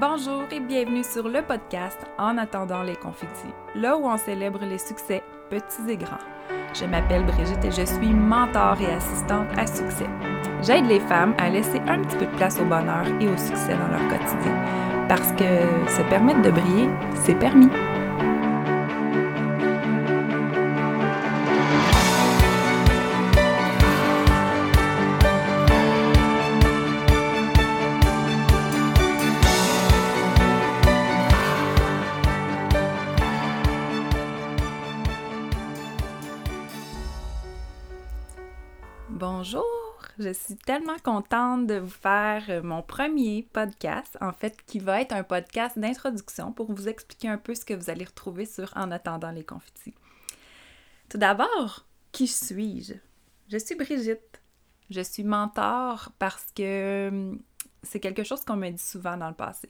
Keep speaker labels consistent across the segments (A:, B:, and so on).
A: Bonjour et bienvenue sur le podcast En attendant les confitis, là où on célèbre les succès petits et grands. Je m'appelle Brigitte et je suis mentor et assistante à succès. J'aide les femmes à laisser un petit peu de place au bonheur et au succès dans leur quotidien. Parce que se permettre de briller, c'est permis. Bonjour, je suis tellement contente de vous faire euh, mon premier podcast, en fait, qui va être un podcast d'introduction pour vous expliquer un peu ce que vous allez retrouver sur En attendant les confitis. Tout d'abord, qui suis-je? Je suis Brigitte. Je suis mentor parce que hum, c'est quelque chose qu'on me dit souvent dans le passé.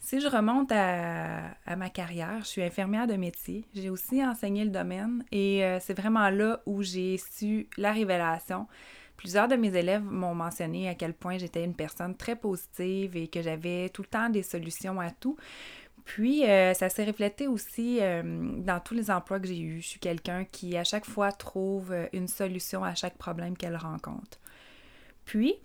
A: Si je remonte à, ma carrière, je suis infirmière de métier. J'ai aussi enseigné le domaine et euh, c'est vraiment là où j'ai su la révélation. Plusieurs de mes élèves m'ont mentionné à quel point j'étais une personne très positive et que j'avais tout le temps des solutions à tout. Puis, euh, ça s'est reflété aussi euh, dans tous les emplois que j'ai eus. Je suis quelqu'un qui, à chaque fois, trouve une solution à chaque problème qu'elle rencontre. Puis,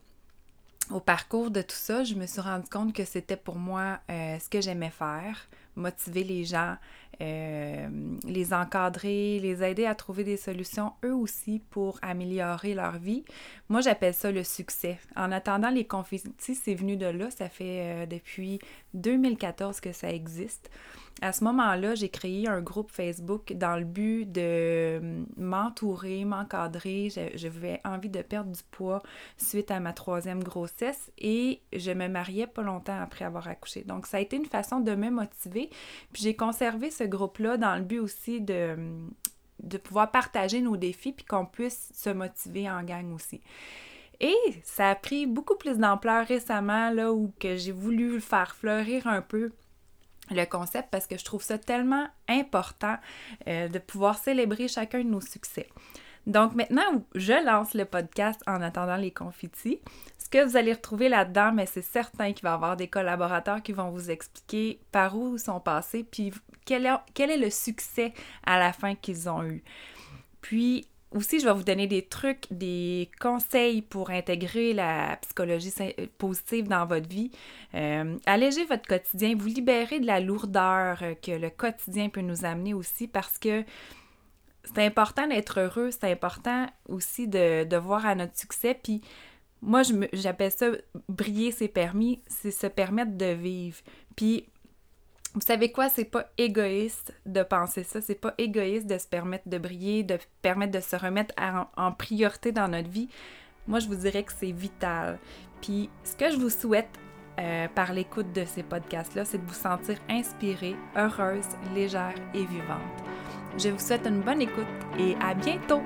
A: au parcours de tout ça, je me suis rendu compte que c'était pour moi euh, ce que j'aimais faire, motiver les gens, euh, les encadrer, les aider à trouver des solutions eux aussi pour améliorer leur vie. Moi, j'appelle ça le succès. En attendant les confitis, c'est venu de là. Ça fait euh, depuis 2014 que ça existe. À ce moment-là, j'ai créé un groupe Facebook dans le but de m'entourer, m'encadrer. J'avais envie de perdre du poids suite à ma troisième grossesse et je me mariais pas longtemps après avoir accouché. Donc, ça a été une façon de me motiver. Puis j'ai conservé ce groupe-là dans le but aussi de, hum, de pouvoir partager nos défis puis qu'on puisse se motiver en gang aussi. Et ça a pris beaucoup plus d'ampleur récemment, là où que j'ai voulu faire fleurir un peu le concept parce que je trouve ça tellement important euh, de pouvoir célébrer chacun de nos succès. Donc maintenant, je lance le podcast en attendant les confitis. Ce que vous allez retrouver là-dedans, mais c'est certain qu'il va y avoir des collaborateurs qui vont vous expliquer par où ils sont passés, puis quel est, le succès à la fin qu'ils ont eu. Puis aussi, je vais vous donner des trucs, des conseils pour intégrer la psychologie euh, positive dans votre vie. Euh, alléger votre quotidien, vous libérer de la lourdeur que le quotidien peut nous amener aussi parce que c'est important d'être heureux, c'est important aussi de, de, voir à notre succès. Puis moi, j'appelle ça briller c'est permis, c'est se permettre de vivre. Puis vous savez quoi, c'est pas égoïste de penser ça, c'est pas égoïste de se permettre de briller, de permettre de se remettre en, priorité dans notre vie. Moi, je vous dirais que c'est vital. Puis, ce que je vous souhaite euh, par l'écoute de ces podcasts-là, c'est de vous sentir inspirée, heureuse, légère et vivante. Je vous souhaite une bonne écoute et à bientôt!